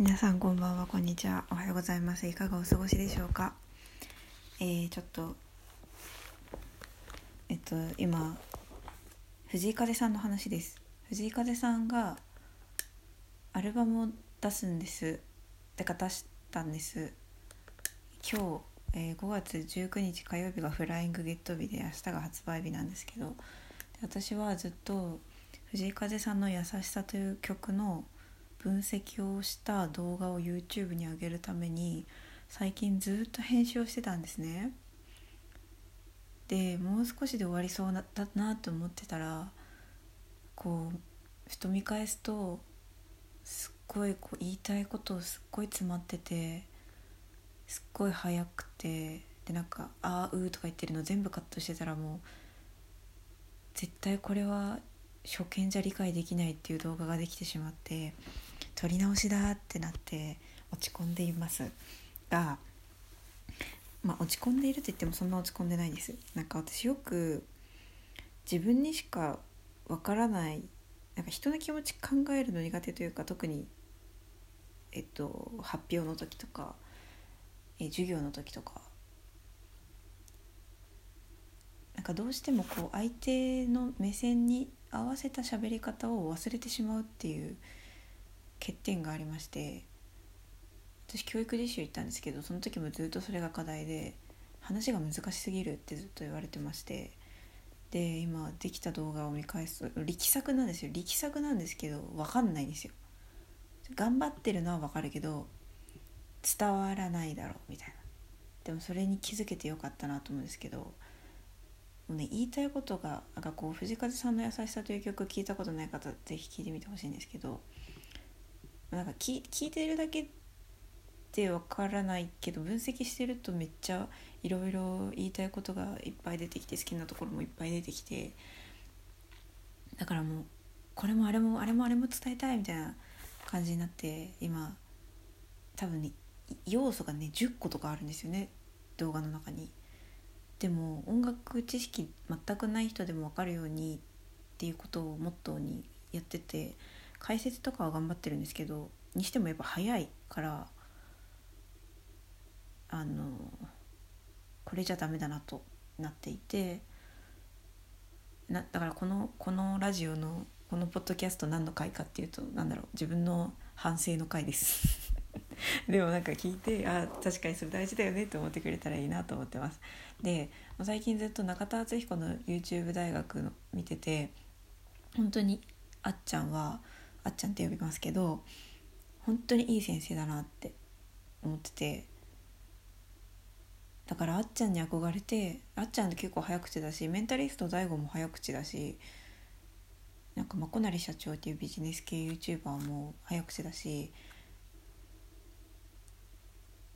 皆さんこんばんはこんにちは。おはようございます。いかがお過ごしでしょうか？えー、ちょっとえっと今藤井風さんの話です。藤井風さんがアルバムを出すんです。ってか出したんです。今日、えー、5月19日火曜日がフライングゲット日で明日が発売日なんですけど私はずっと藤井風さんの「優しさ」という曲の「分析をした動画を YouTube に上げるために最近ずっと編集をしてたんですね。でもう少しで終わりそうだなと思ってたらこうふと見返すとすっごいこう言いたいことをすっごい詰まっててすっごい早くてでなんか「あーうー」とか言ってるの全部カットしてたらもう絶対これは初見じゃ理解できないっていう動画ができてしまって撮り直しだってなって落ち込んでいます。が、まあ、落ち込んでいると言ってもそんな落ち込んでないです。なんか私よく自分にしかわからないなんか人の気持ち考えるの苦手というか特に、えっと、発表の時とか、え授業の時とか。なんかどうしてもこう相手の目線に合わせた喋り方を忘れてしまうっていう欠点がありまして私教育実習行ったんですけどその時もずっとそれが課題で話が難しすぎるってずっと言われてましてで今できた動画を見返すと力作なんですよ。力作なんですけど分かんないんですよ。頑張ってるのは分かるけど伝わらないだろうみたいな。でもそれに気づけてよかったなと思うんですけどもうね言いたいことがなんかこう藤風さんの「優しさ」という曲聞いたことない方是非聴いてみてほしいんですけどなんか聞聞いてるだけでわからないけど分析してるとめっちゃいろいろ言いたいことがいっぱい出てきて好きなところもいっぱい出てきてだからもうこれもあれもあれもあれも伝えたいみたいな感じになって今多分ね要素がね10個とかあるんですよね動画の中に。でも音楽知識全くない人でも分かるようにっていうことをモットーにやってて解説とかは頑張ってるんですけどにしてもやっぱ早いからあのこれじゃダメだなとなっていてなだからこのこのラジオのこのポッドキャスト何の回かっていうと何だろう自分の反省の回です。でもなんか聞いてあ確かにそれ大事だよねって思ってくれたらいいなと思ってます。で最近ずっと中田敦彦の YouTube 大学の見てて本当にあっちゃんはっちゃんって呼びますけど本当にいい先生だなって思っててだからあっちゃんに憧れてあっちゃんって結構早口だしメンタリスト DAIGO も早口だしなんかまこなり社長っていうビジネス系 YouTuber も早口だし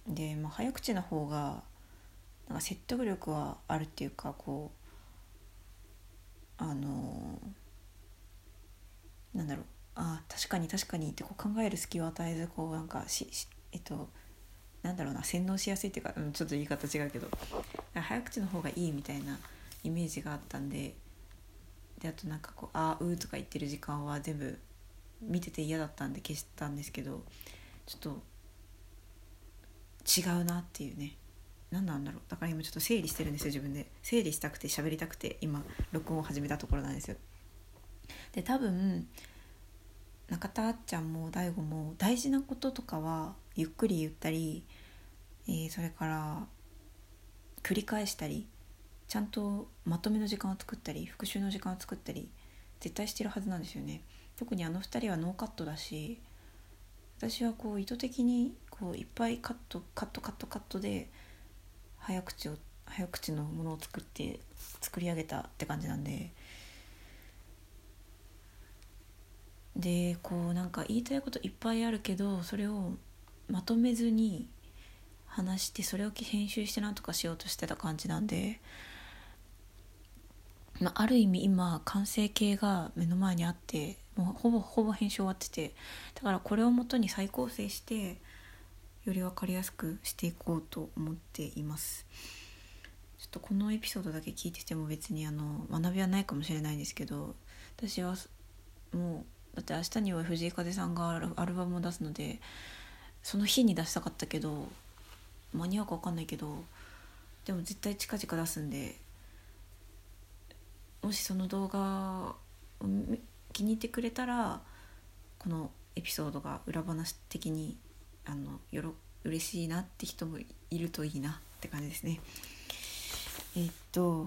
で、まあ、早口な方がなんか説得力はあるっていうかこうあのなんだろうあ確かに確かにってこう考える隙を与えずこうなんかしえっとなんだろうな洗脳しやすいっていうか、うん、ちょっと言い方違うけど早口の方がいいみたいなイメージがあったんでであとなんかこう「あう」とか言ってる時間は全部見てて嫌だったんで消したんですけどちょっと違うなっていうね。何なんだろう。だから今ちょっと整理してるんですよ自分で。整理したくて喋りたくて今録音を始めたところなんですよ。で多分中田あっちゃんも大悟も大事なこととかはゆっくり言ったり、えー、それから繰り返したりちゃんとまとめの時間を作ったり復習の時間を作ったり絶対してるはずなんですよね。特にあの2人はノーカットだし私はこう意図的にこういっぱいカットカットカットカットで早口を早口のものを作って作り上げたって感じなんででこうなんか言いたいこといっぱいあるけどそれをまとめずに話してそれを編集してなんとかしようとしてた感じなんで、まあ、ある意味今完成形が目の前にあってもうほぼほぼ編集終わっててだからこれをもとに再構成してより分かりやすくしていこうと思っています。ちょっとこのエピソードだけ聞いてても別にあの学びはないかもしれないんですけど私はもうだって明日には藤井風さんがアルバムを出すのでその日に出したかったけど間に合うか分かんないけどでも絶対近々出すんでもしその動画を気に入ってくれたらこのエピソードが裏話的にあのよろ嬉しいなって人もいるといいなって感じですね。え、っと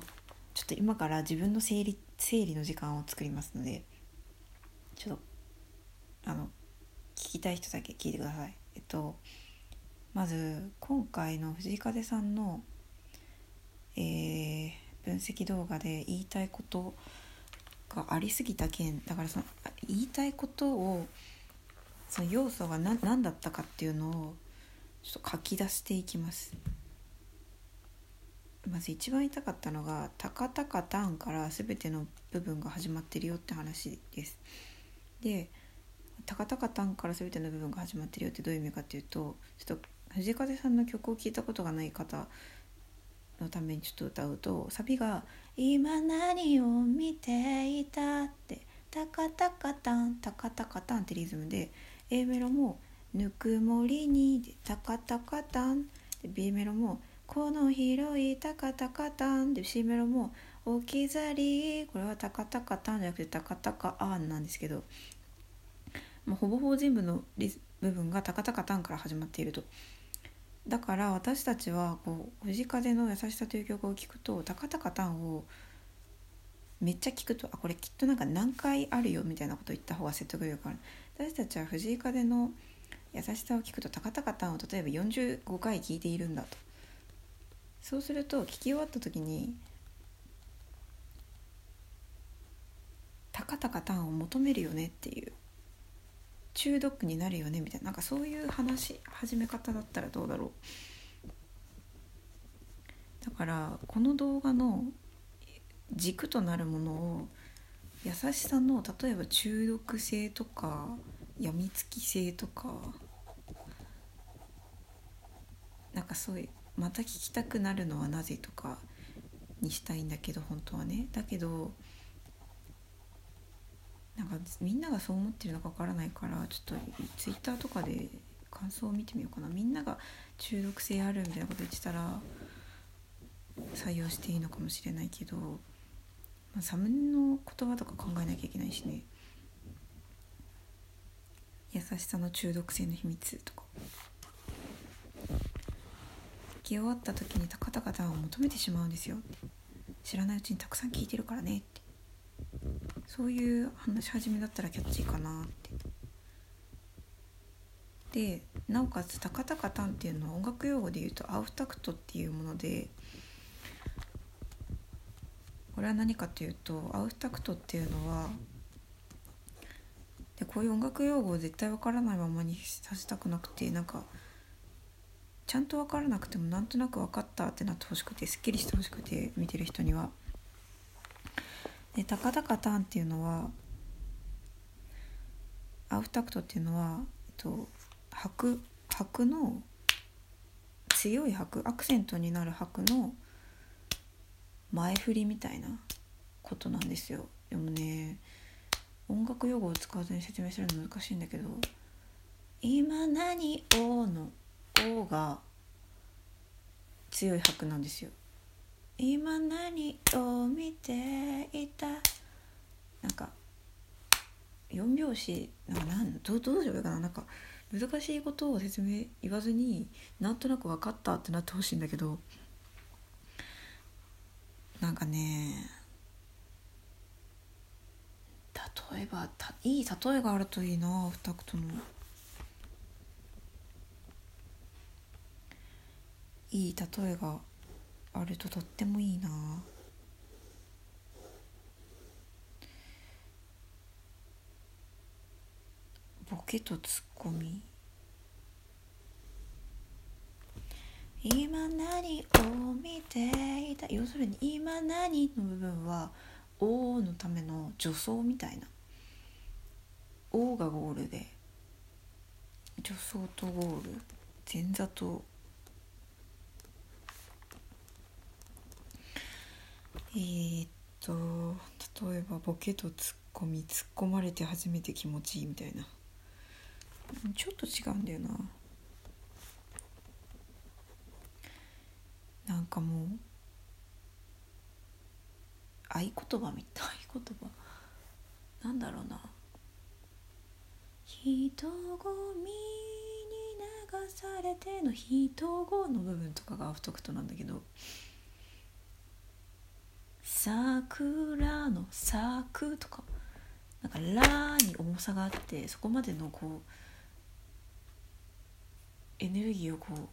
ちょっと今から自分の整理整理の時間を作りますのでちょっとあの聞きたい人だけ聞いてください。えっとまず今回の藤井風さんの、えー、分析動画で言いたいことがありすぎた件だからその言いたいことをその要素が何何だったかっていうのをちょっと書き出していきます。まず一番言いたかったのが「たかたかターン」から全ての部分が始まってるよって話です。で「たかたかターン」から全ての部分が始まってるよってどういう意味かっていうとちょっと藤風さんの曲を聴いたことがない方のためにちょっと歌うとサビが「今何を見ていた」って「タカタカタンタカタカタン」ってリズムで A メロも「ぬくもりに」で「タカタカタン」で B メロも「この広いタカタカタン」で C メロも「置き去り」これはタカタカタンじゃなくてタカタカアンなんですけど、まあ、ほぼほぼ全部の部分がタカタカタンから始まっていると。だから私たちはこう藤風の「優しさ」という曲を聴くと「タカタカタン」をめっちゃ聞くとあこれきっとなんか何回あるよみたいなこと言った方が説得力ある。私たちは藤井風の優しさを聞くと「タカタカタン」を例えば45回聞いているんだと。そうすると聞き終わった時に「タカタカタン」を求めるよねっていう。中毒になるよねみたいな。なんかそういう話始め方だったらどうだろう。だからこの動画の軸となるものを優しさの例えば中毒性とかやみつき性とかなんかそういうまた聞きたくなるのはなぜとかにしたいんだけど本当はね。だけどみんながそう思ってるのかわからないからちょっとツイッターとかで感想を見てみようかな。みんなが中毒性あるみたいなこと言ってたら採用していいのかもしれないけど、まあ、サムネの言葉とか考えなきゃいけないしね。優しさの中毒性の秘密とか。聞き終わった時に高々タンを求めてしまうんですよ知らないうちにたくさん聞いてるからねって。そういう話し始めだったらキャッチーかなってでなおかつ「タカタカタン」っていうのは音楽用語で言うとアウフタクトっていうものでこれは何かというとアウフタクトっていうのはでこういう音楽用語を絶対わからないままにさせたくなくてなんかちゃんと分からなくてもなんとなく分かったってなってほしくてすっきりしてほしくて見てる人には。でタカタカタンっていうのはアウフタクトっていうのは、えっと、拍拍の強い拍アクセントになる拍の前振りみたいなことなんですよ。でもね音楽用語を使わずに説明するの難しいんだけど「今何を」の「お」が強い拍なんですよ。今何を見ていた？なんか4拍子？なんかなんどどうすればいいかな？なんか難しいことを説明言わずになんとなく分かったってなってほしいんだけど。なんかね例えばたいい例えがあるといいな二クトのいい例えがあるととってもいいな。ボケとツッコミ。今何を見ていた？要するに今何の部分は「お」のための助走みたいな「お」がゴールで。助走とゴール。前座とえー、っと例えばボケとツッコミツッコまれて初めて気持ちいいみたいな。ちょっと違うんだよな。なんかもう合言葉みたい合言葉。なんだろうな。人混みに流されての人語の部分とかがアフトクトなんだけど。桜の咲くとかなんか「ラ」に重さがあってそこまでのこうエネルギーをこ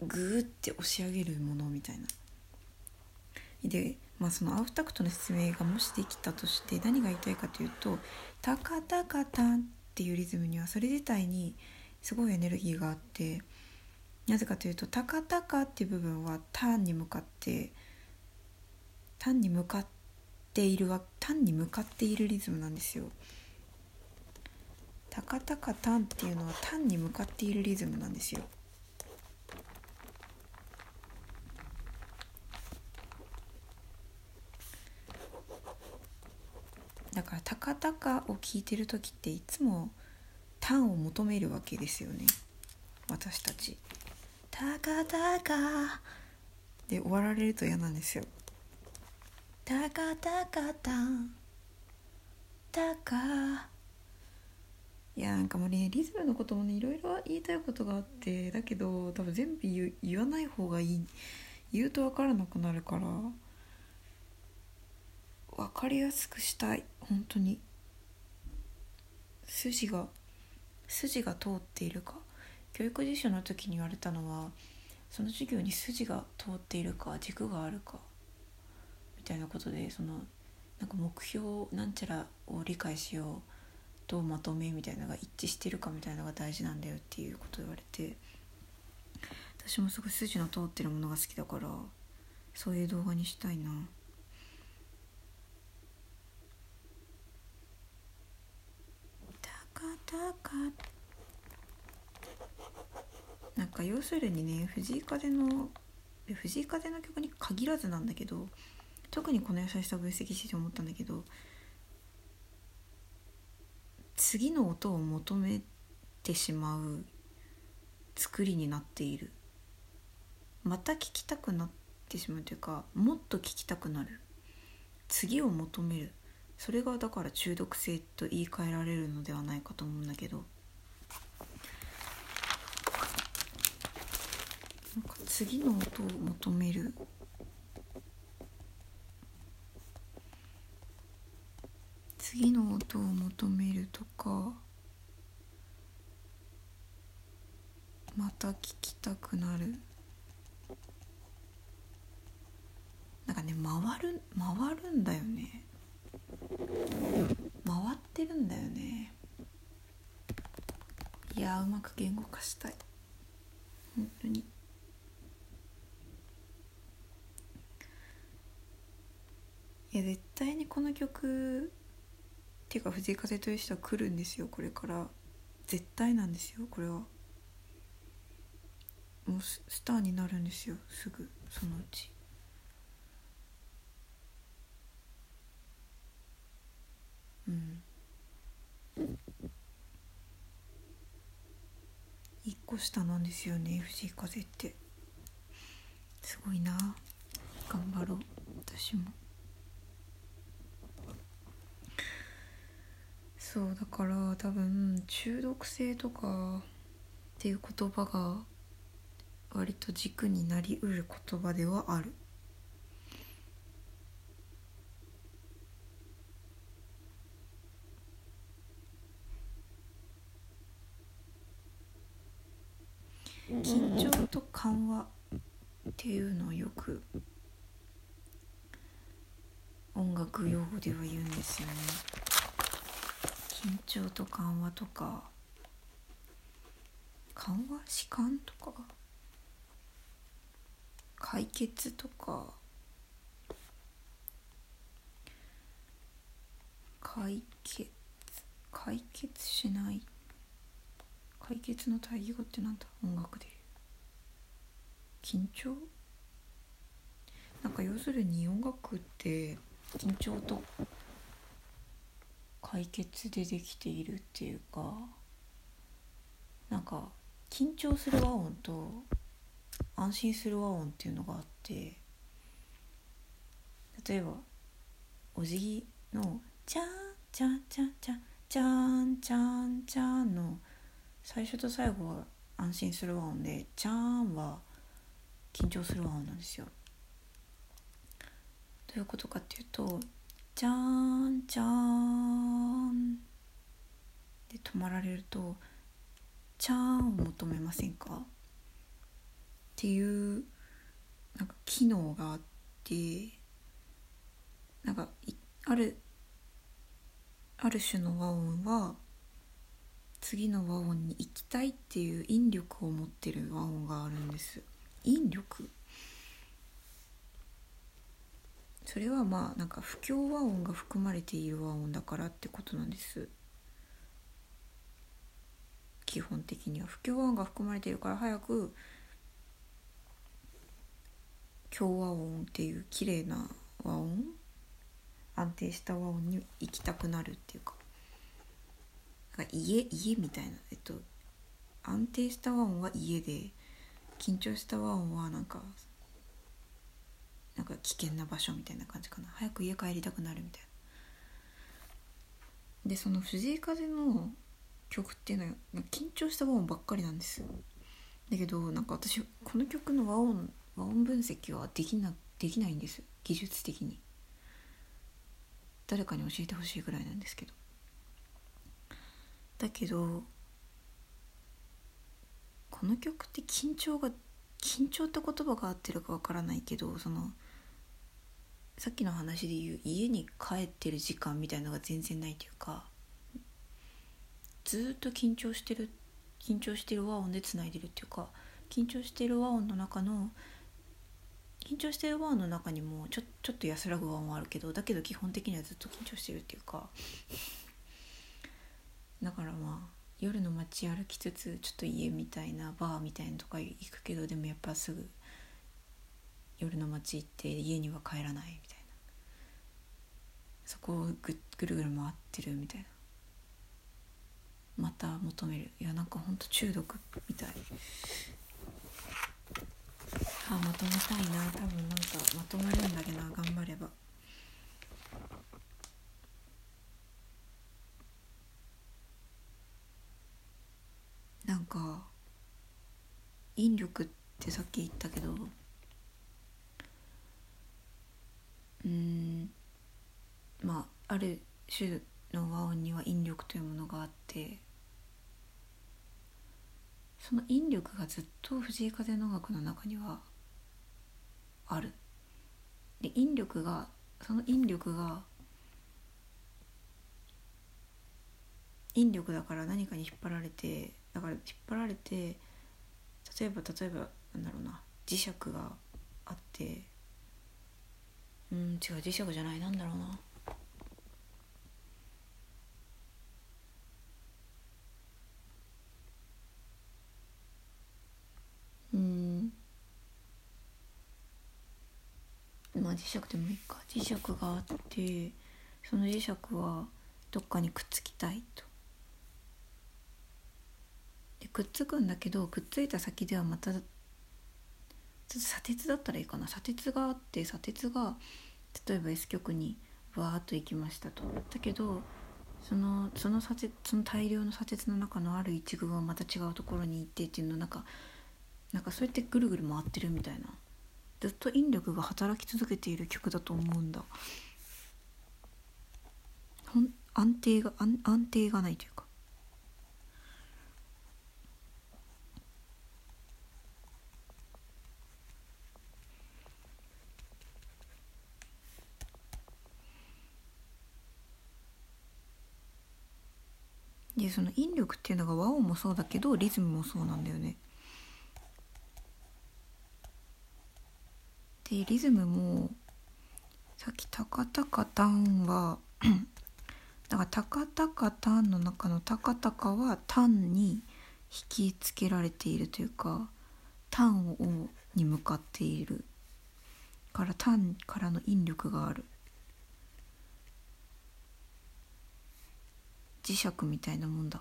うグーって押し上げるものみたいな。でまあそのアフタクトの説明がもしできたとして何が言いたいかというと「タカタカタン」っていうリズムにはそれ自体にすごいエネルギーがあってなぜかというと「タカタカ」っていう部分は「タン」に向かって「タン」に向かっているわ「タン」に向かっているリズムなんですよ。タカタカタンっていうのはタンに向かっているリズムなんですよ。だから「タカタカ」を聞いてる時っていつもタンを求めるわけですよね私たち。タカタカで終わられると嫌なんですよ。タカタカタンタカいやなんかもうねリズムのこともねいろいろ言いたいことがあってだけど多分全部言言わない方がいい。言うと分からなくなるから分かりやすくしたい。本当に。筋が筋が通っているか。教育実習の時に言われたのはその授業に筋が通っているか軸があるか。たいなことでそのなんか目標なんちゃらを理解しようどうまとめみたいなのが一致してるかみたいなのが大事なんだよっていうことを言われて私もすごい筋の通ってるものが好きだからそういう動画にしたいな。なんか要するにね藤井風の藤井風の曲に限らずなんだけど特にこの優しさを分析してて思ったんだけど次の音を求めてしまう作りになっている。また聞きたくなってしまうというかもっと聞きたくなる。次を求める。それがだから中毒性と言い換えられるのではないかと思うんだけど。なんか次の音を求める。次の音を求めるとかまた聞きたくなる。なんかね回る回るんだよね。回ってるんだよね。いやうまく言語化したい。本当に。いや絶対にこの曲ていうか藤井風という人は来るんですよ。これから。絶対なんですよ。これは。もうスターになるんですよ。すぐ。そのうち。うん。一個下なんですよね藤井風って。すごいな。頑張ろう。私も。そうだから多分中毒性とかっていう言葉が割と軸になりうる言葉ではある。緊張と緩和っていうのをよく音楽用語では言うんですよね。緊張と緩和とか緩和？弛緩とか？解決とか？解決？解決しない？解決の対義語ってなんだ？音楽で。緊張？なんか要するに音楽って緊張と解決でできているっていうかなんか緊張する和音と安心する和音っていうのがあって例えばお辞儀の「チャンチャンチャンチャンチャーンチャーンチャーン」の最初と最後は安心する和音で「チャーン」は緊張する和音なんですよ。どういうことかっていうと「チャンチャン」で止まられると「チャン」を求めませんか？っていうなんか機能があってなんかあるある種の和音は次の和音に行きたいっていう引力を持ってる和音があるんです。引力？それはまあなんか不協和音が含まれている和音だからってことなんです。基本的には不協和音が含まれているから早く共和音っていう綺麗な和音安定した和音に行きたくなるっていうか。か家家みたいな。えっと安定した和音は家で緊張した和音はなんかなんか危険な場所みたいな感じかな。早く家帰りたくなるみたいな。でその藤井風の曲っていうのは緊張した和音ばっかりなんです。だけどなんか私この曲の和音和音分析はできなできないんです。技術的に。誰かに教えてほしいぐらいなんですけど。だけどこの曲って緊張が緊張って言葉が合ってるかわからないけどそのさっきの話で言う家に帰ってる時間みたいのが全然ないというかずっと緊張してる緊張してる和音でつないでるっていうか緊張してる和音の中の緊張してる和音の中にもちょちょっと安らぐ和音はあるけどだけど基本的にはずっと緊張してるっていうかだからまあ夜の街歩きつつちょっと家みたいなバーみたいなとか行くけどでもやっぱすぐ夜の街行って家には帰らないみたいな。そこをぐぐるぐる回ってるみたいな。また求める。いやなんかほんと中毒みたい。あまとめたいな。多分なんかまとまるんだけどな。頑張れば。なんか引力ってさっき言ったけどうん。まあある種の和音には引力というものがあってその引力がずっと藤井風の音楽の中にはある。で引力がその引力が引力だから何かに引っ張られてだから引っ張られて例えば例えばなんだろうな磁石があってうん違う磁石じゃないなんだろうな。うん。まあ磁石でもいいか。磁石があってその磁石はどっかにくっつきたいと。でくっつくんだけどくっついた先ではまたちょっと砂鉄だったらいいかな。砂鉄があって砂鉄が例えば S 極にわーっと行きましたと。だけどそのその砂鉄その大量の砂鉄の中のある一群はまた違うところに行ってっていうのなんかなんかそうやってぐるぐる回ってるみたいな。ずっと引力が働き続けている曲だと思うんだ。ほん安定が安安定がないというか。でその引力っていうのが和音もそうだけどリズムもそうなんだよね。でリズムもさっき「タカタカタン」は だから「タカタカタン」の中の「タカタカ」は「タン」に引きつけられているというか「タン」をに向かっているから「タン」からの引力がある。磁石みたいなもんだ。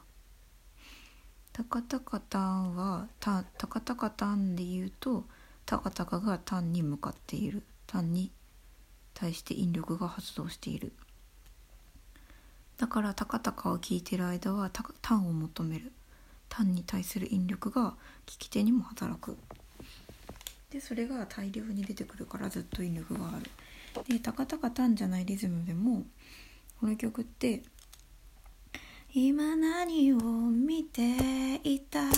タカタカタンはタタカタカタンで言うとタカタカがタンに向かっている。タンに対して引力が発動している。だからタカタカを聞いてる間はタタンを求める。タンに対する引力が聞き手にも働く。でそれが大量に出てくるからずっと引力がある。でタカタカタンじゃないリズムでもこの曲って「今何を見ていた」っ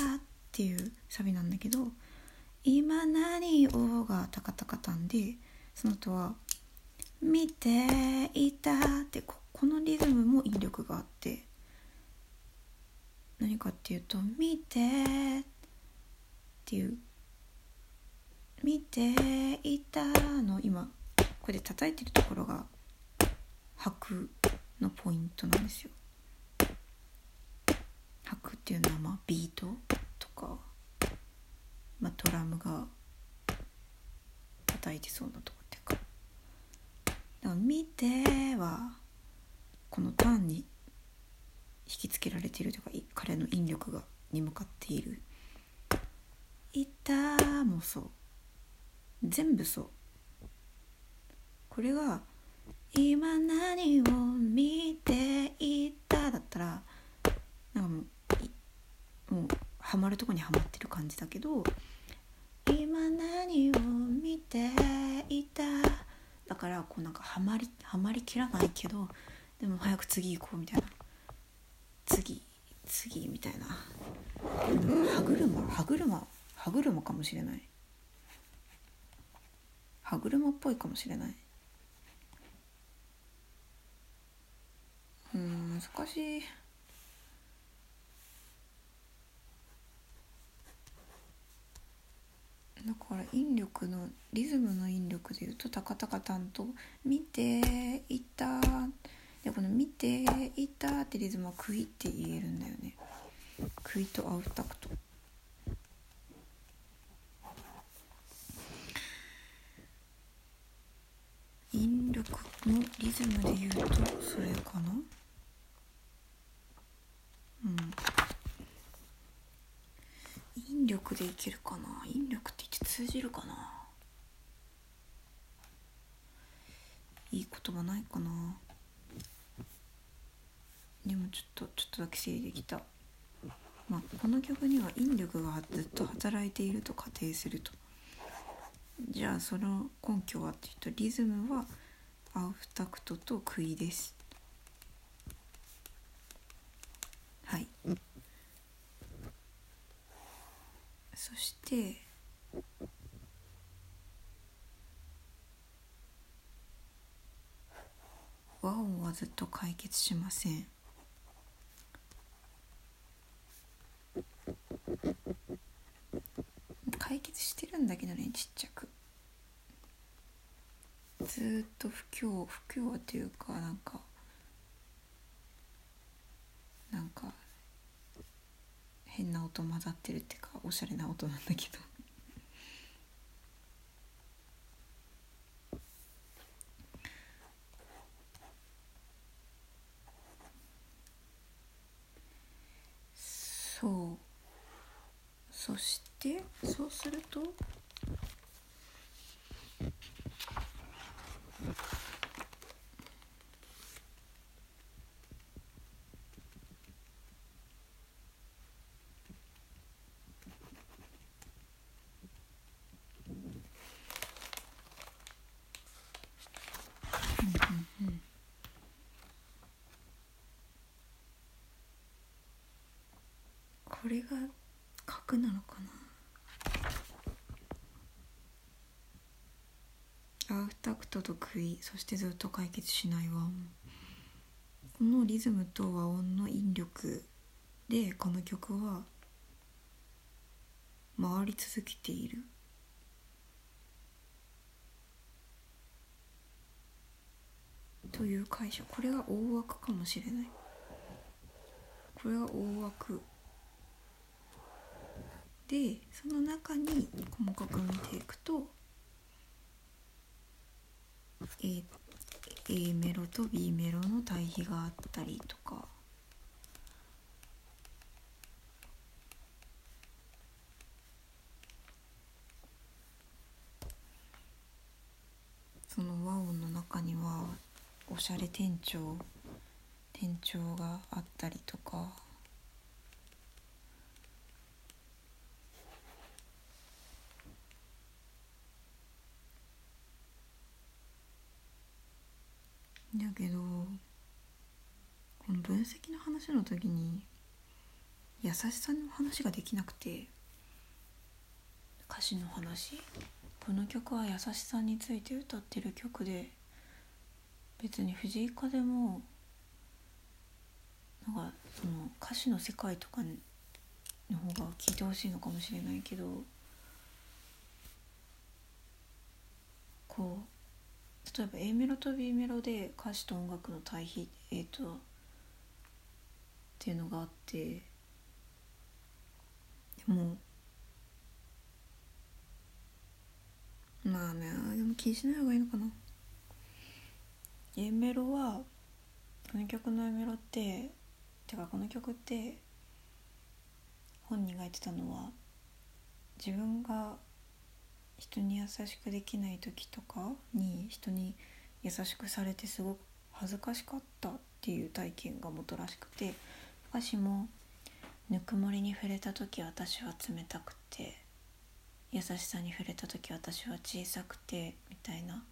ていうサビなんだけど「今何を」がタカタカタンでその後は「見ていた」ってここのリズムも引力があって何かっていうと「見て」っていう「見ていた」の今これで叩いてるところが拍のポイントなんですよ。拍っていうのはまあビートとか、まあ、ドラムが叩いてそうなとこっていうかだから「見て」はこのターンに引きつけられているというか彼の引力がに向かっている「いた」もそう。全部そう。これが「今何を見ていた」だったらなんかもうもうハマるとこにはまってる感じだけど「今何を見ていた」だからこうなんかハマりハマりきらないけどでも早く次行こうみたいな。次次みたいな。歯車歯車歯車かもしれない。歯車っぽいかもしれない。うん難しい。だから引力のリズムの引力でいうとタカタカタンと「見ていた」でこの「見ていた」ってリズムは「クイ」って言えるんだよね。クイとアウタクト引力のリズムで言うとそれかなうん引力でいけるかな。引力って言って通じるかな。いい言葉ないかな。でもちょっとちょっとだけ整理できた。まあこの曲には引力がずっと働いていると仮定すると。じゃあその根拠はっていうとリズムはアウフタクトとクイですはいそして和音はずっと解決しません。解決してるんだけどねちっちゃく。ずっと不協不協っていうかなんかなんか変な音混ざってるっていうかおしゃれな音なんだけど。そう。そしてそうするとこれが角なのかな？アウタクトとクイ。そしてずっと解決しない和音このリズムと和音の引力でこの曲は回り続けている。という解釈。これが大枠かもしれない。これは大枠。でその中に細かく見ていくと A, A メロと B メロの対比があったりとか。その和音の中にはおしゃれ店長店長があったりとか。だけどこの分析の話の時に優しさの話ができなくて歌詞の話？この曲は優しさについて歌ってる曲で別に藤井風もなんかその歌詞の世界とかの方が聞いてほしいのかもしれないけどこう例えば A メロと B メロで歌詞と音楽の対比えー、とっていうのがあってでもまあねでも気にしない方がいいのかな。A メロはこの曲の A メロっててかこの曲って本人が言ってたのは自分が人に優しくできない時とかに人に優しくされてすごく恥ずかしかったっていう体験が元らしくて歌詞も「ぬくもりに触れた時私は冷たくて優しさに触れた時私は小さくて」みたいな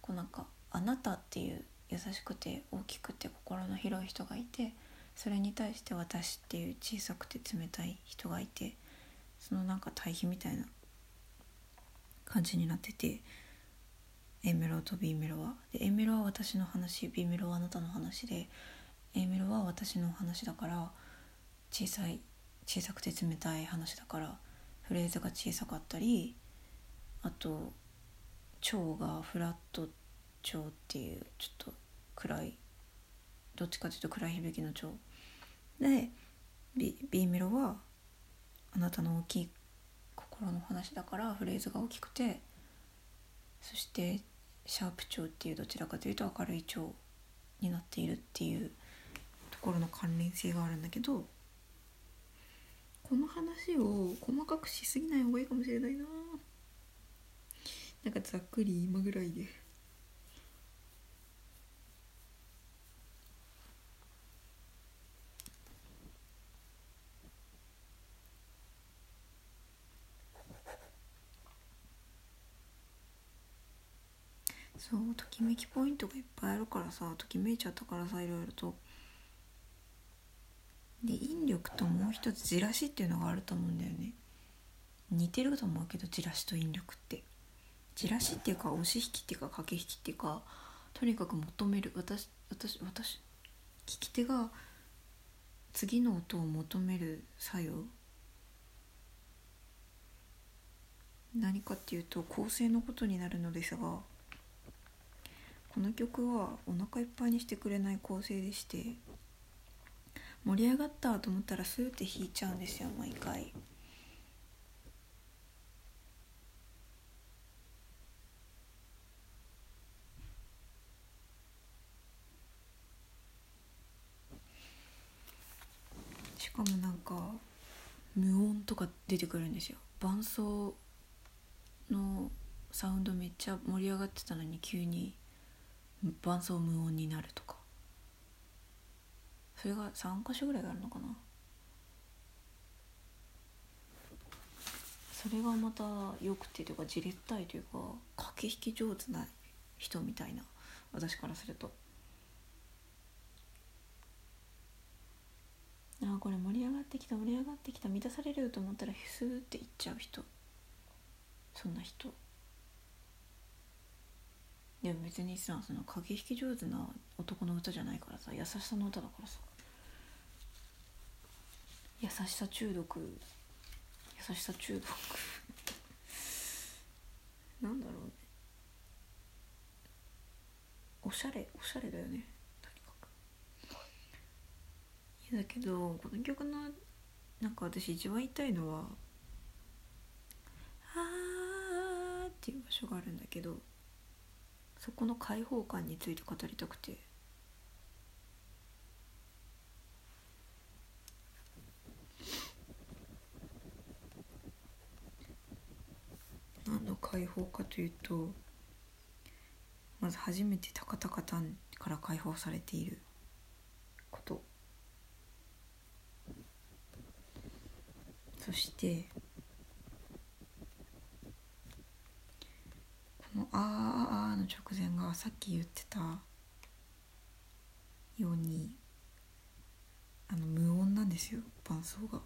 こうなんか「あなた」っていう優しくて大きくて心の広い人がいてそれに対して私っていう小さくて冷たい人がいてそのなんか対比みたいな感じになってて A メロと B メロは。で A メロは私の話 B メロはあなたの話で A メロは私の話だから小さい小さくて冷たい話だからフレーズが小さかったりあと調がフラット調っていうちょっと暗いどっちかというと暗い響きの調で B, B メロはあなたの大きい頃の話だからフレーズが大きくてそしてシャープ調っていうどちらかというと明るい調になっているっていうところの関連性があるんだけどこの話を細かくしすぎない方がいいかもしれないななんかざっくり今ぐらいで。そうときめきポイントがいっぱいあるからさときめいちゃったからさいろいろと。で引力ともう一つじらしっていうのがあると思うんだよね。似てると思うけどじらしと引力って。じらしっていうか押し引きっていうか駆け引きっていうかとにかく求める私私私聞き手が次の音を求める作用。何かっていうと構成のことになるのですが。この曲はお腹いっぱいにしてくれない構成でして盛り上がったと思ったらスーって弾いちゃうんですよ毎回。しかもなんか無音とか出てくるんですよ伴奏のサウンドめっちゃ盛り上がってたのに急に伴奏無音になるとか。それが3箇所ぐらいあるのかな。それがまたよくてというかじれったいというか駆け引き上手な人みたいな私からすると。ああこれ盛り上がってきた盛り上がってきた満たされると思ったらスーっていっちゃう人。そんな人。でも別にさその駆け引き上手な男の歌じゃないからさ優しさの歌だからさ。優しさ中毒。優しさ中毒。なんだろうね。おしゃれおしゃれだよね。とにかく。いやだけどこの曲のなんか私一番言いたいのは「あー」っていう場所があるんだけどそこの開放感について語りたくて。何の開放かというとまず初めてタカタカタンから解放されていること。そしての「あーあーあー」の直前がさっき言ってたようにあの無音なんですよ。伴奏が。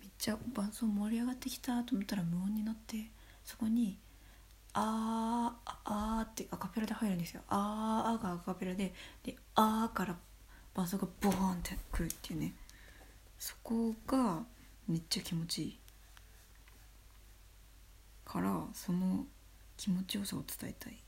めっちゃ伴奏盛り上がってきたと思ったら無音になってそこに「あーあー」ってアカペラで入るんですよ「あーあー」がアカペラでで「あー」から伴奏がボーンってくるっていうね。そこがめっちゃ気持ちいい。からその気持ちよさを伝えたい。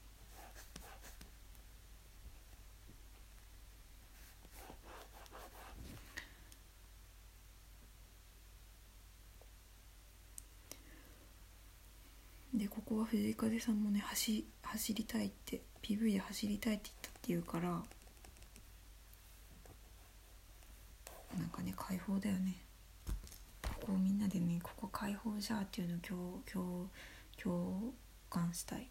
でここは藤井風さんもね走走りたいって PV で走りたいって言ったっていうからなんかね解放だよね。ここみんなでねここ解放じゃあっていうのを共共共感したい。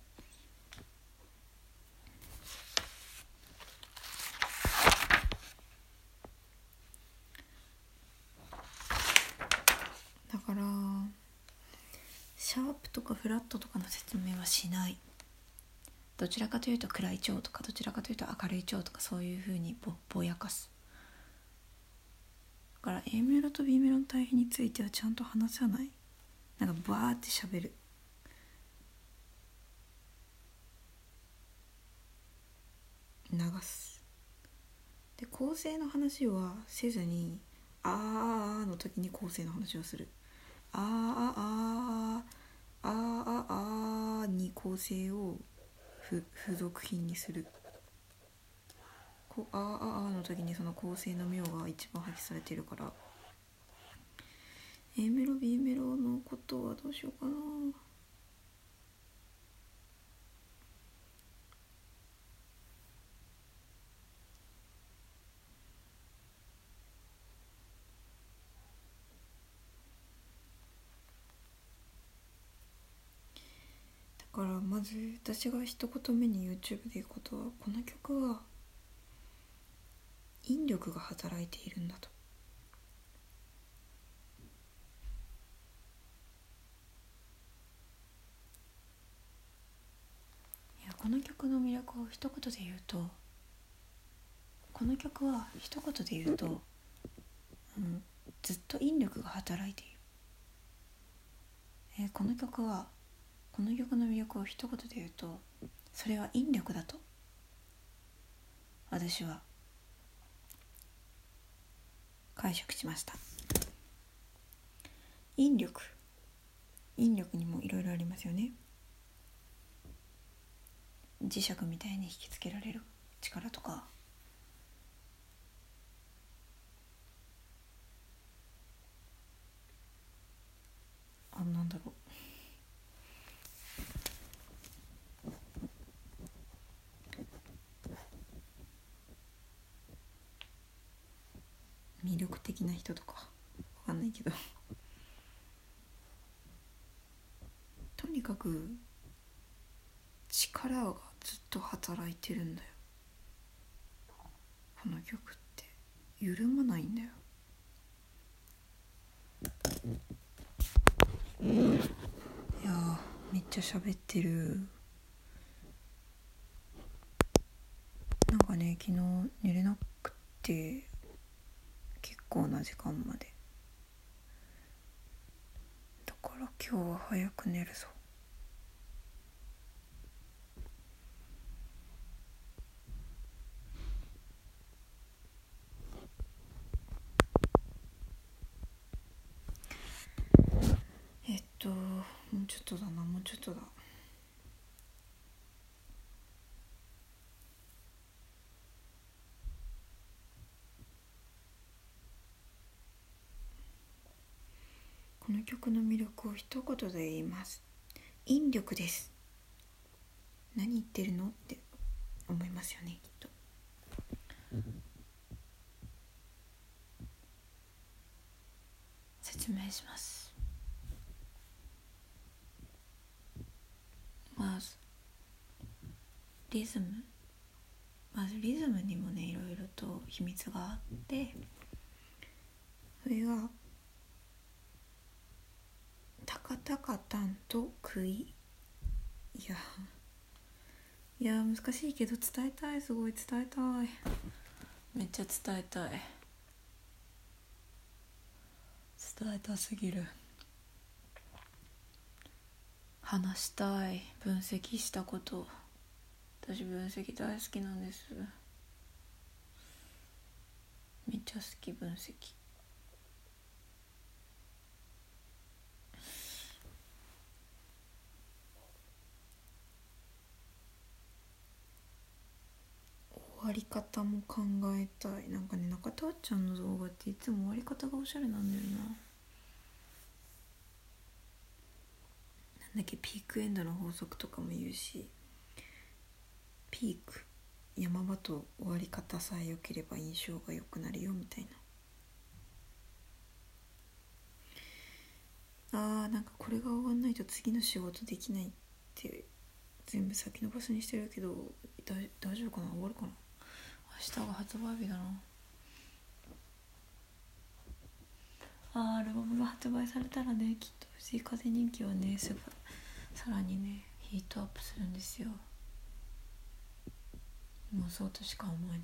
だからシャープとかフラットとかの説明はしない。どちらかというと暗い調とかどちらかというと明るい調とかそういうふうにぼぼやかす。だから A メロと B メロの対比についてはちゃんと話さない。なんかバーって喋る。流す。で構成の話はせずに「あーあー」の時に構成の話をする「あーあーあーあーあー」に構成を付付属品にする。こあーあーあーの時にその構成の妙が一番発揮されているから。A メロ B メロのことはどうしようかなだからまず私が一言目に YouTube で言うことはこの曲は引力が働いているんだと。この曲の魅力を一言で言うとこの曲は一言で言うと、うん、ずっと引力が働いている、えーこの曲はこの曲の魅力を一言で言うとそれは引力だと？私は。解釈しました。引力。引力にもいろいろありますよね。磁石みたいに引きつけられる。力とか。あなんだろう魅力的な人とかわかんないけどとにかく力がずっと働いてるんだよ。この曲って。緩まないんだよ。いやめっちゃ喋ってる。なんかね昨日寝れなくて結構な時間まで。だから今日は早く寝るぞえっともうちょっとだなもうちょっとだ。この曲の魅力を一言で言います。引力です。何言ってるのって思いますよねきっと。説明しますリズム？まずリズムにもねいろいろと秘密があってそれが「タカタカタンと食い」いやいや難しいけど伝えたい。すごい伝えたい。めっちゃ伝えたい。伝えたすぎる。話したい分析したこと。私分析大好きなんです。めっちゃ好き分析。終わり方も考えたい。なんかね中田ちゃんの動画っていつも終わり方がおしゃれなんだよななんだっけピークエンドの法則とかも言うしピーク山場と終わり方さえ良ければ印象が良くなるよみたいな。あーなんかこれが終わんないと次の仕事できないって全部先延ばしにしてるけど大丈夫かな？終わるかな？明日が発売日だな。あーアルバムが発売されたらねきっと。藤井風人気はねすぐさらにねヒートアップするんですよ。もうそうとしか思えない。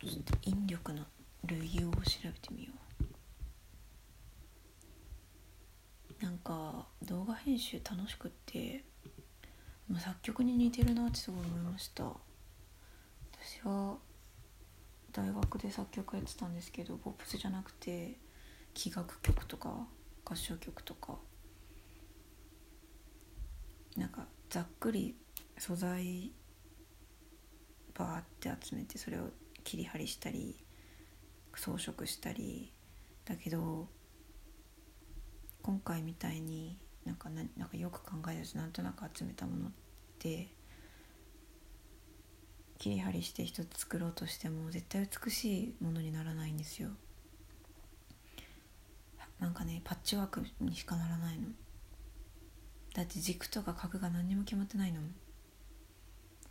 ちょっと引力の類義を調べてみよう。なんか動画編集楽しくってまあ作曲に似てるなってすごい思いました。私は大学で作曲やってたんですけどポップスじゃなくて器楽曲とか合唱曲とか。なんかざっくり素材バーって集めてそれを切り張りしたり装飾したりだけど今回みたいになんかななんかよく考えずなんとなく集めたものって切り張りして一つ作ろうとしても絶対美しいものにならないんですよ。なんかねパッチワークにしかならないの。だって軸とか角が何にも決まってないの。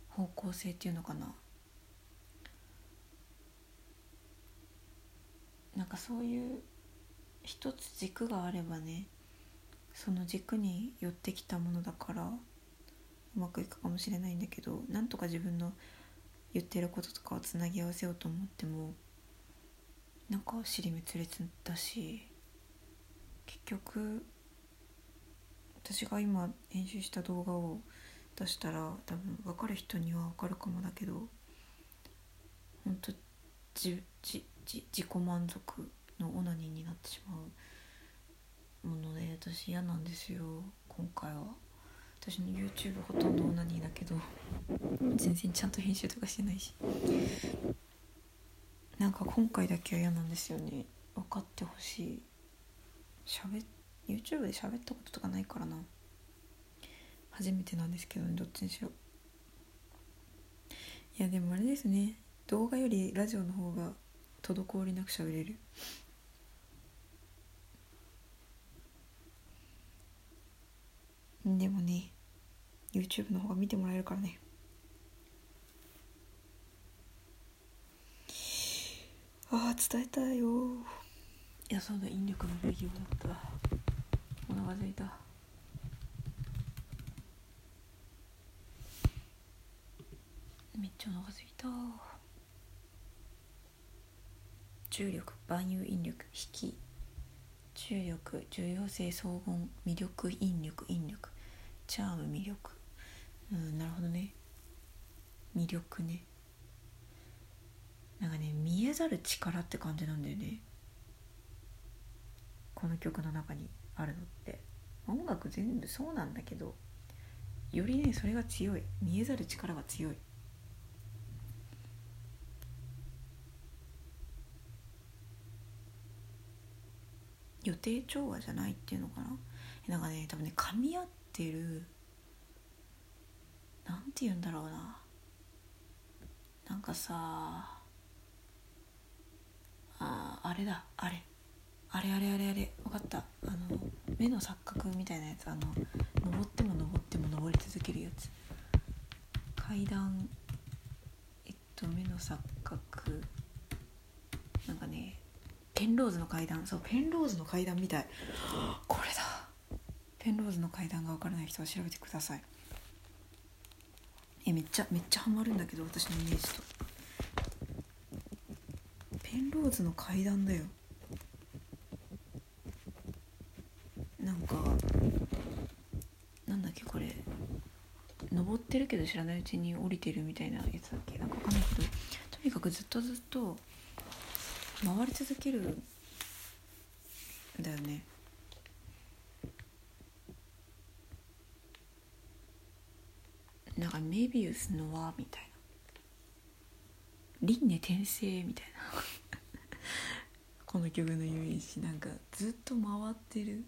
方向性っていうのかな。なんかそういう一つ軸があればねその軸に寄ってきたものだからうまくいくかもしれないんだけどなんとか自分の言ってることとかをつなぎ合わせようと思ってもなんか尻滅裂だし結局私が今編集した動画を出したら多分分かる人には分かるかもだけど本当じじじ自己満足のオナニーになってしまうもので私嫌なんですよ今回は。私の YouTube ほとんどオナニーだけど全然ちゃんと編集とかしてないし。なんか今回だけは嫌なんですよね。分かってほしい。しゃべ YouTube で喋ったこととかないからな。初めてなんですけどねどっちにしろ。いやでもあれですね。動画よりラジオの方が滞りなく喋れる。でもね YouTube の方が見てもらえるからね。ああ伝えたよ。いやそうだ引力の類義語だった。お腹すいた。めっちゃお腹すいた。重力万有引力引き。重力重要性荘厳魅力引力引力。チャーム魅力。うんなるほどね。魅力ね。なんかね見えざる力って感じなんだよね。この曲の中にあるのって。音楽全部そうなんだけどよりねそれが強い。見えざる力が強い。予定調和じゃないっていうのかな。なんかね多分ね噛み合っててる。なんて言うんだろうな。なんかさああれだ。あれ。あれあれあれあれ。分かった。あの目の錯覚みたいなやつ。あの登っても登っても登り続けるやつ。階段。えっと目の錯覚。なんかねペンローズの階段。そうペンローズの階段みたい。これだ。ペンローズの階段が分からない人は調べてください。えめっちゃめっちゃハマるんだけど私のイメージと。ペンローズの階段だよ。なんかなんだっけこれ。登ってるけど知らないうちに降りてるみたいなやつだっけ？なんかわかんないけどとにかくずっとずっと回り続けるだよね。なんかメビウスの輪みたいな。輪廻転生みたいな。この曲のイメージなんかずっと回ってる。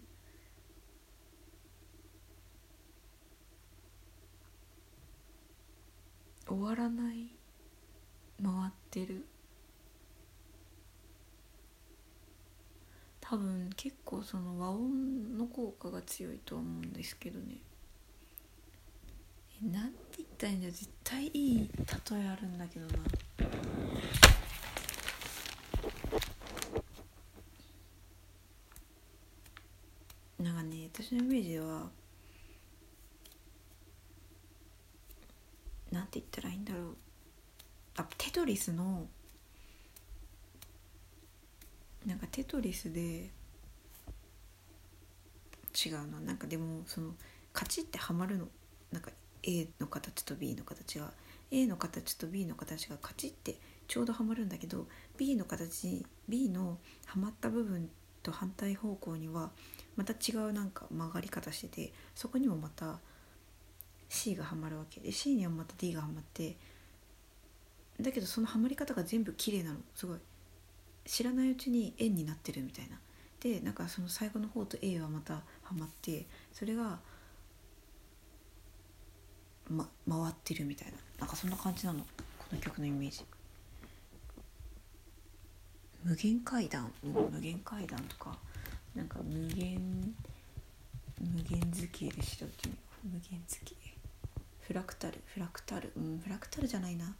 終わらない。回ってる。多分結構その和音の効果が強いとは思うんですけどね。なんて言ったらいいんだ絶対いい例えあるんだけどな。なんかね私のイメージではなんて言ったらいいんだろう。あテトリスのなんかテトリスで違うな。なんかでもそのカチッてはまるの。なんか A の形と B の形が A の形と B の形がカチッてちょうどはまるんだけど B の形 B のはまった部分と反対方向にはまた違うなんか曲がり方しててそこにもまた C がはまるわけで C にはまた D がはまってだけどそのはまり方が全部綺麗なの。すごい。知らないうちに円になってるみたいな。でなんかその最後の方と A はまたはまってそれが、ま、回ってるみたいな。なんかそんな感じなの。この曲のイメージ。無限階段、うん。無限階段とか。なんか無限無限図形で調べてみよう。無限図形。フラクタル？フラクタル？うんフラクタルじゃないな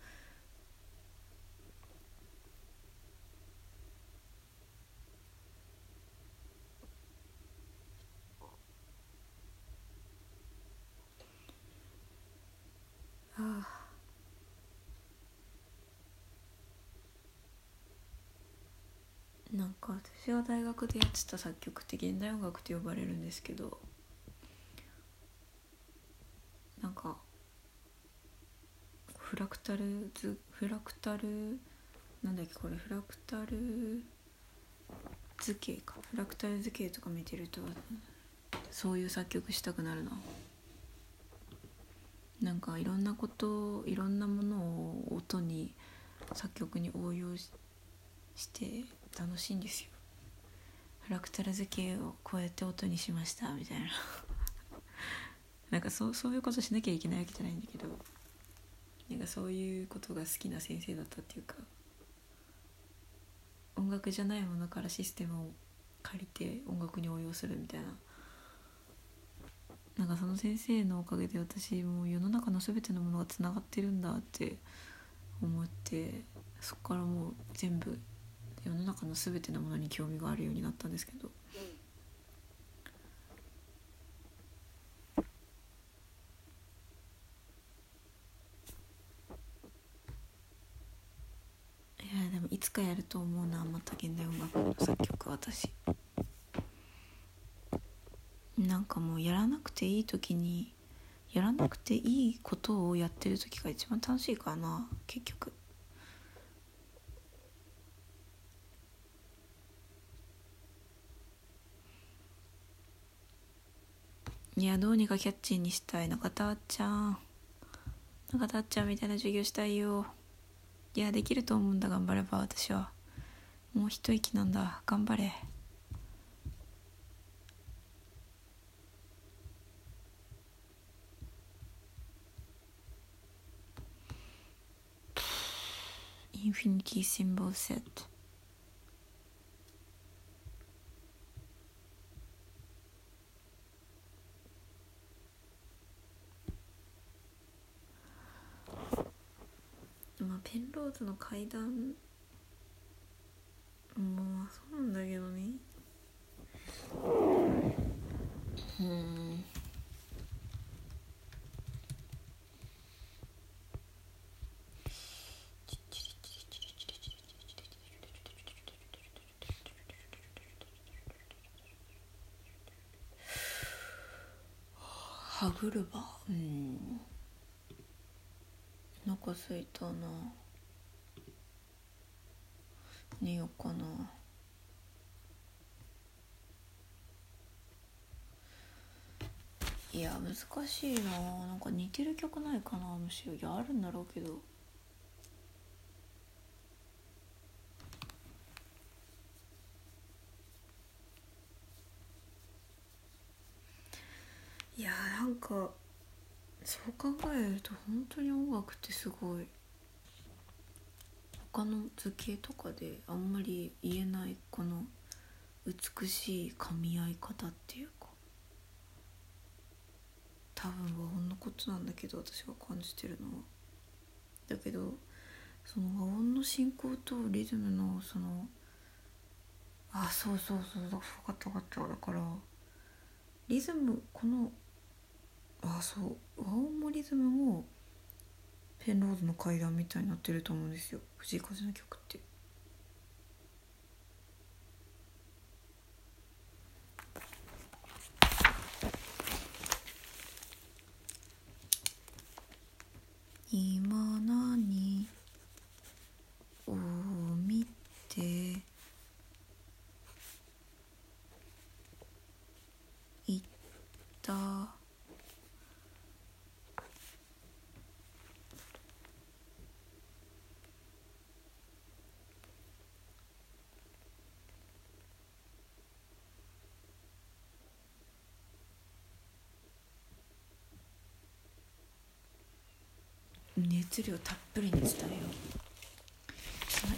ああなんか私が大学でやってた作曲って現代音楽と呼ばれるんですけどなんかフラクタル図フラクタルなんだっけこれフラクタル図形か。フラクタル図形とか見てるとそういう作曲したくなるな。なんかいろんなこといろんなものを音に作曲に応用して楽しいんですよ。フラクタル図形をこうやって音にしましたみたいな。なんかそうそういうことしなきゃいけないわけじゃないんだけどなんかそういうことが好きな先生だったっていうか音楽じゃないものからシステムを借りて音楽に応用するみたいな。なんかその先生のおかげで私もう世の中の全てのものがつながってるんだって思ってそこからもう全部世の中の全てのものに興味があるようになったんですけど。いやでもいつかやると思うなまた現代音楽の作曲私。なんかもうやらなくていい時にやらなくていいことをやってる時が一番楽しいかな結局。いやどうにかキャッチーにしたい中田あっちゃん。中田あっちゃんみたいな授業したいよ。いやできると思うんだ。頑張れば私は。もう一息なんだ。頑張れ。インフィニティシンボルセット。ペンローズの階段。まあそうなんだけどね。うん。歯車うん。お腹すいたな寝ようかな。いや難しいな。なんか似てる曲ないかなむしろ。いやあるんだろうけど。いやなんかそう考えると本当に音楽ってすごい。他の図形とかであんまり言えないこの美しい噛み合い方っていうか。多分和音のことなんだけど私が感じてるのは。だけどその和音の進行とリズムのそのあそうそうそう分かった分かった。だからリズムこのあそう和音もリズムもペンローズの階段みたいになってると思うんですよ。藤井風の曲って今何を見ていった熱量たっぷりに伝えよう。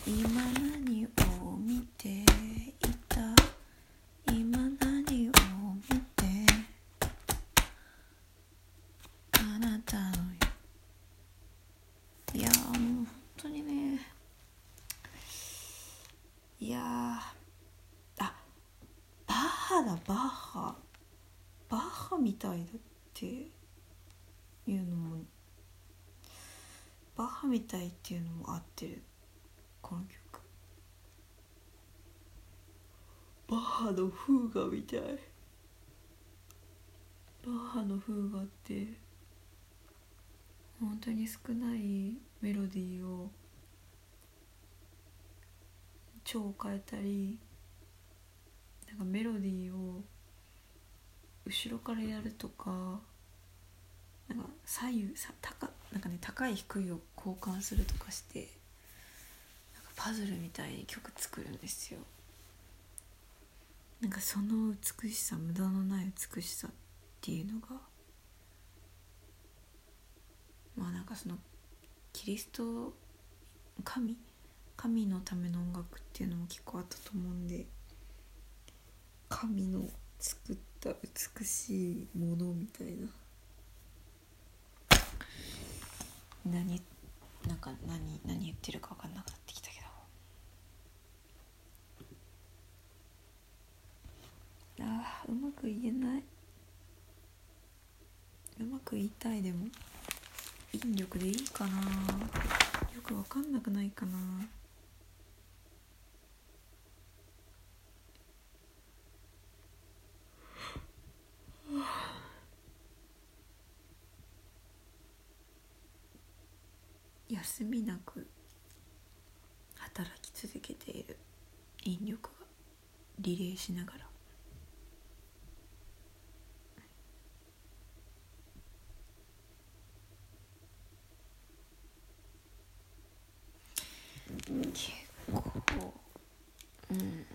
今何を見ていた今何を見てあなたのいやーもう本当にねいやーあバッハだバッハバッハみたいだっていうのもみたいっていうのも合ってる。この曲。バッハの風雅みたい。バッハの風雅って本当に少ないメロディーを調を変えたりなんかメロディーを後ろからやるとかなんか左右さ高なんかね高い低いを交換するとかしてなんかパズルみたいに曲作るんですよ。なんかその美しさ無駄のない美しさっていうのがまあなんかそのキリスト神神のための音楽っていうのも結構あったと思うんで神の作った美しいものみたいな。何なんか何何言ってるか分かんなくなってきたけど。ああうまく言えない。うまく言いたいでも。引力でいいかな。よく分かんなくないかな。休みなく働き続けている。引力がリレーしながら。結構。うん。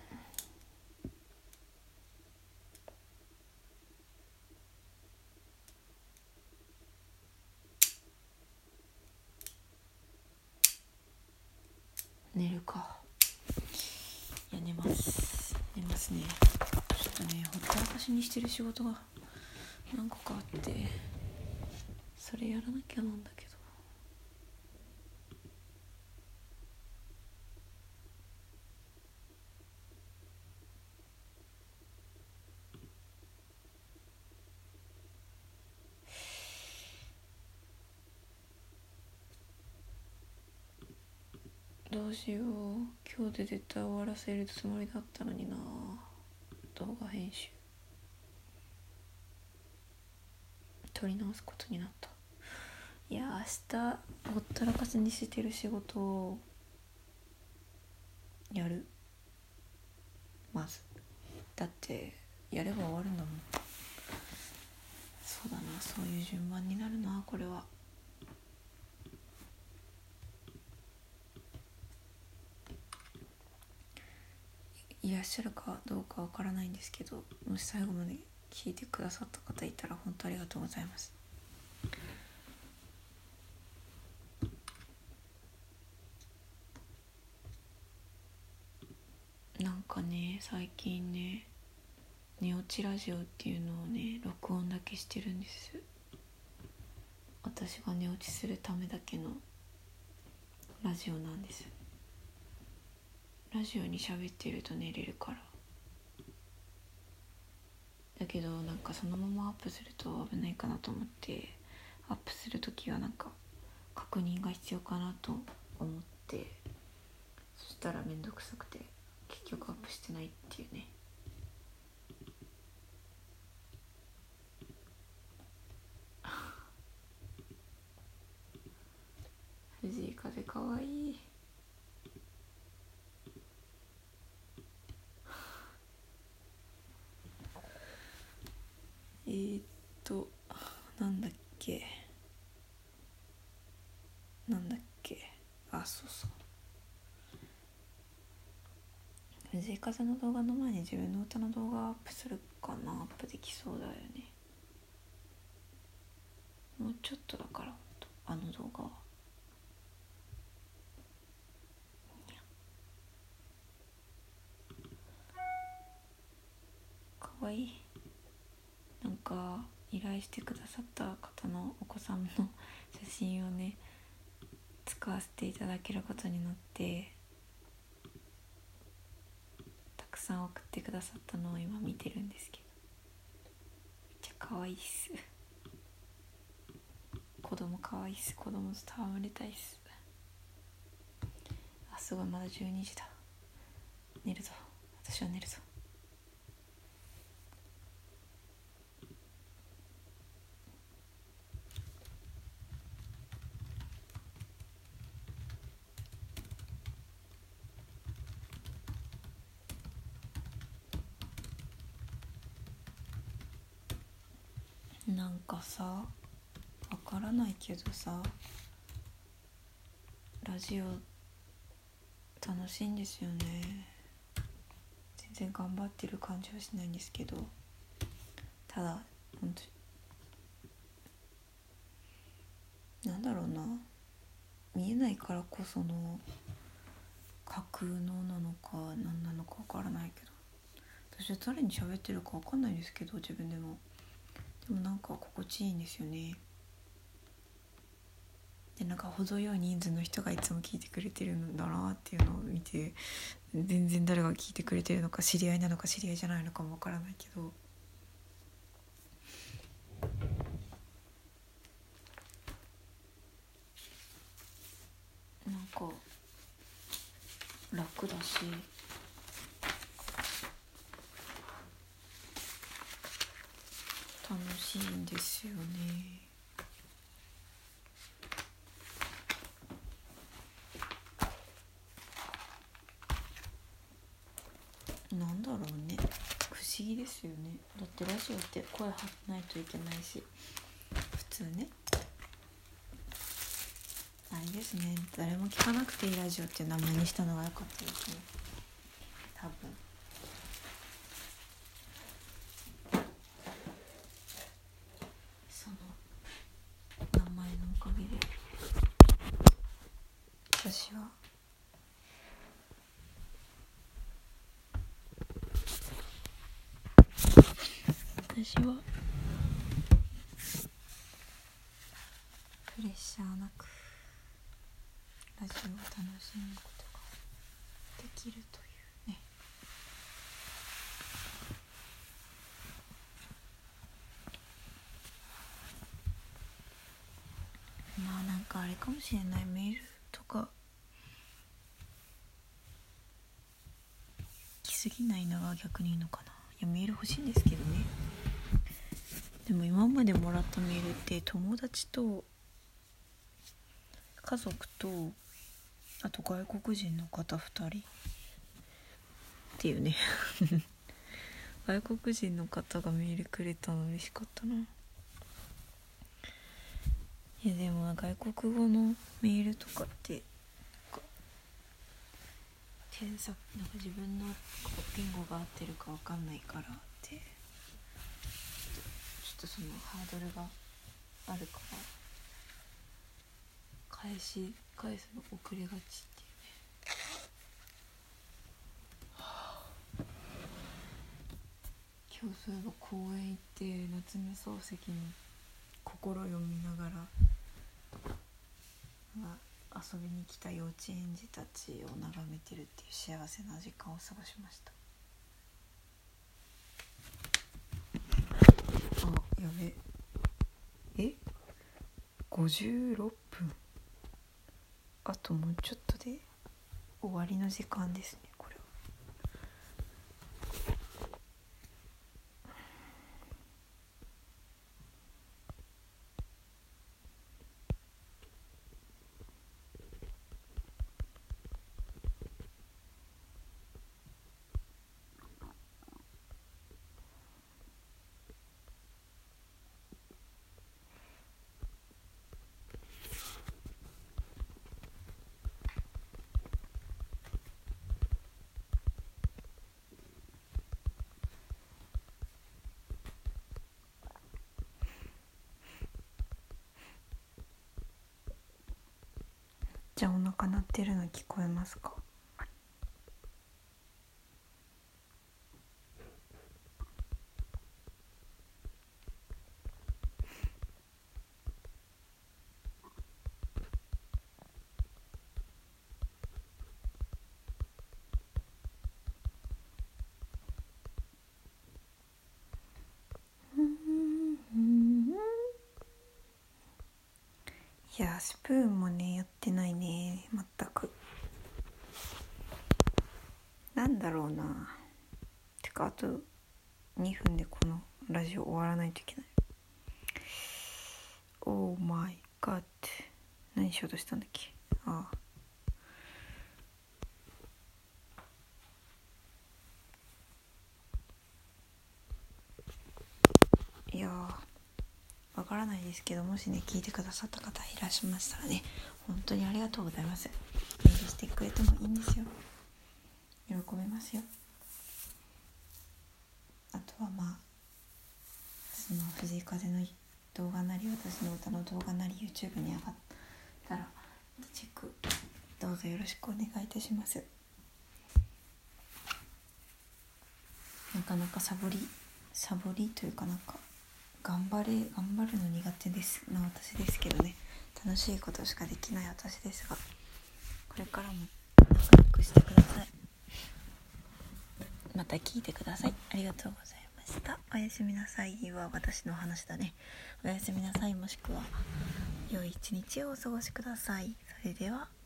寝るか。いや寝ます。寝ますね。ちょっとねほったらかしにしてる仕事が何個かあってそれやらなきゃなんだけど。今日で絶対終わらせるつもりだったのにな。動画編集。撮り直すことになった。いや明日ほったらかしにしてる仕事を。やる。まず。だってやれば終わるんだもん。そうだなそういう順番になるなこれは。いらっしゃるかどうかわからないんですけどもし最後まで聞いてくださった方いたら本当ありがとうございます。なんかね最近ね寝落ちラジオっていうのをね録音だけしてるんです。私が寝落ちするためだけのラジオなんです。ラジオに喋ってると寝れるから。だけどなんかそのままアップすると危ないかなと思ってアップする時はなんか確認が必要かなと思ってそしたら面倒くさくて結局アップしてないっていうね藤井風かわいいえー、っとなんだっけ。なんだっけ。あそうそう。藤井風の動画の前に自分の歌の動画アップするかな。アップできそうだよねもうちょっとだからあの動画はかわいいなんか依頼してくださった方のお子さんの写真をね使わせていただけることになってたくさん送ってくださったのを今見てるんですけどめっちゃ可愛いっす。子供可愛いっす。子供と戯れたいっす。あすごいまだ12時だ。寝るぞ。私は寝るぞなんかさわからないけどさラジオ楽しいんですよね。全然頑張ってる感じはしないんですけど。ただ本当なんだろうな。見えないからこその架空のなのか何なのかわからないけど。私は誰に喋ってるかわかんないですけど自分でも。でもなんか心地いいんですよね。でなんか程よい人数の人がいつも聞いてくれてるんだなっていうのを見て全然誰が聞いてくれてるのか知り合いなのか知り合いじゃないのかもわからないけど。なんか楽だし。楽しいんですよねなんだろうね不思議ですよね。だってラジオって声張らないといけないし普通ね。あれですね。誰も聞かなくていいラジオっていう名前にしたのが良かったですね。多分。もしれないメールとか。来すぎないのが逆にいいのかな。いやメール欲しいんですけどね。でも今までもらったメールって友達と家族とあと外国人の方2人。っていうね。外国人の方がメールくれたの嬉しかったな。いやでも外国語のメールとかって検索なんか自分の言語が合ってるか分かんないからってちょっとそのハードルがあるから返し返すの遅れがちっていうね。今日そういえば公園行って夏目漱石に心読みながら、遊びに来た幼稚園児たちを眺めてるっていう幸せな時間を過ごしました。あやべ。え？56分。あともうちょっとで終わりの時間ですね。ゃあお腹鳴ってるの聞こえますかいやスプーンもねやってないね全くなんだろうなてかあと2分でこのラジオ終わらないといけない Oh my god 何しようとしたんだっけああいやわからないですけどもしね聞いてくださった方いらっしゃいましたらね本当にありがとうございます。メールしてくれてもいいんですよ。喜べますよ。あとはまあその藤井風の動画なり私の歌の動画なり YouTube に上がったらチェックどうぞよろしくお願いいたします。なかなかサボりサボりというかなんか頑張れ頑張るの苦手ですな私ですけどね。楽しいことしかできない私ですがこれからも仲良くしてください。また聞いてください。ありがとうございました。おやすみなさいは私の話だね。おやすみなさいもしくは良い一日をお過ごしください。それでは。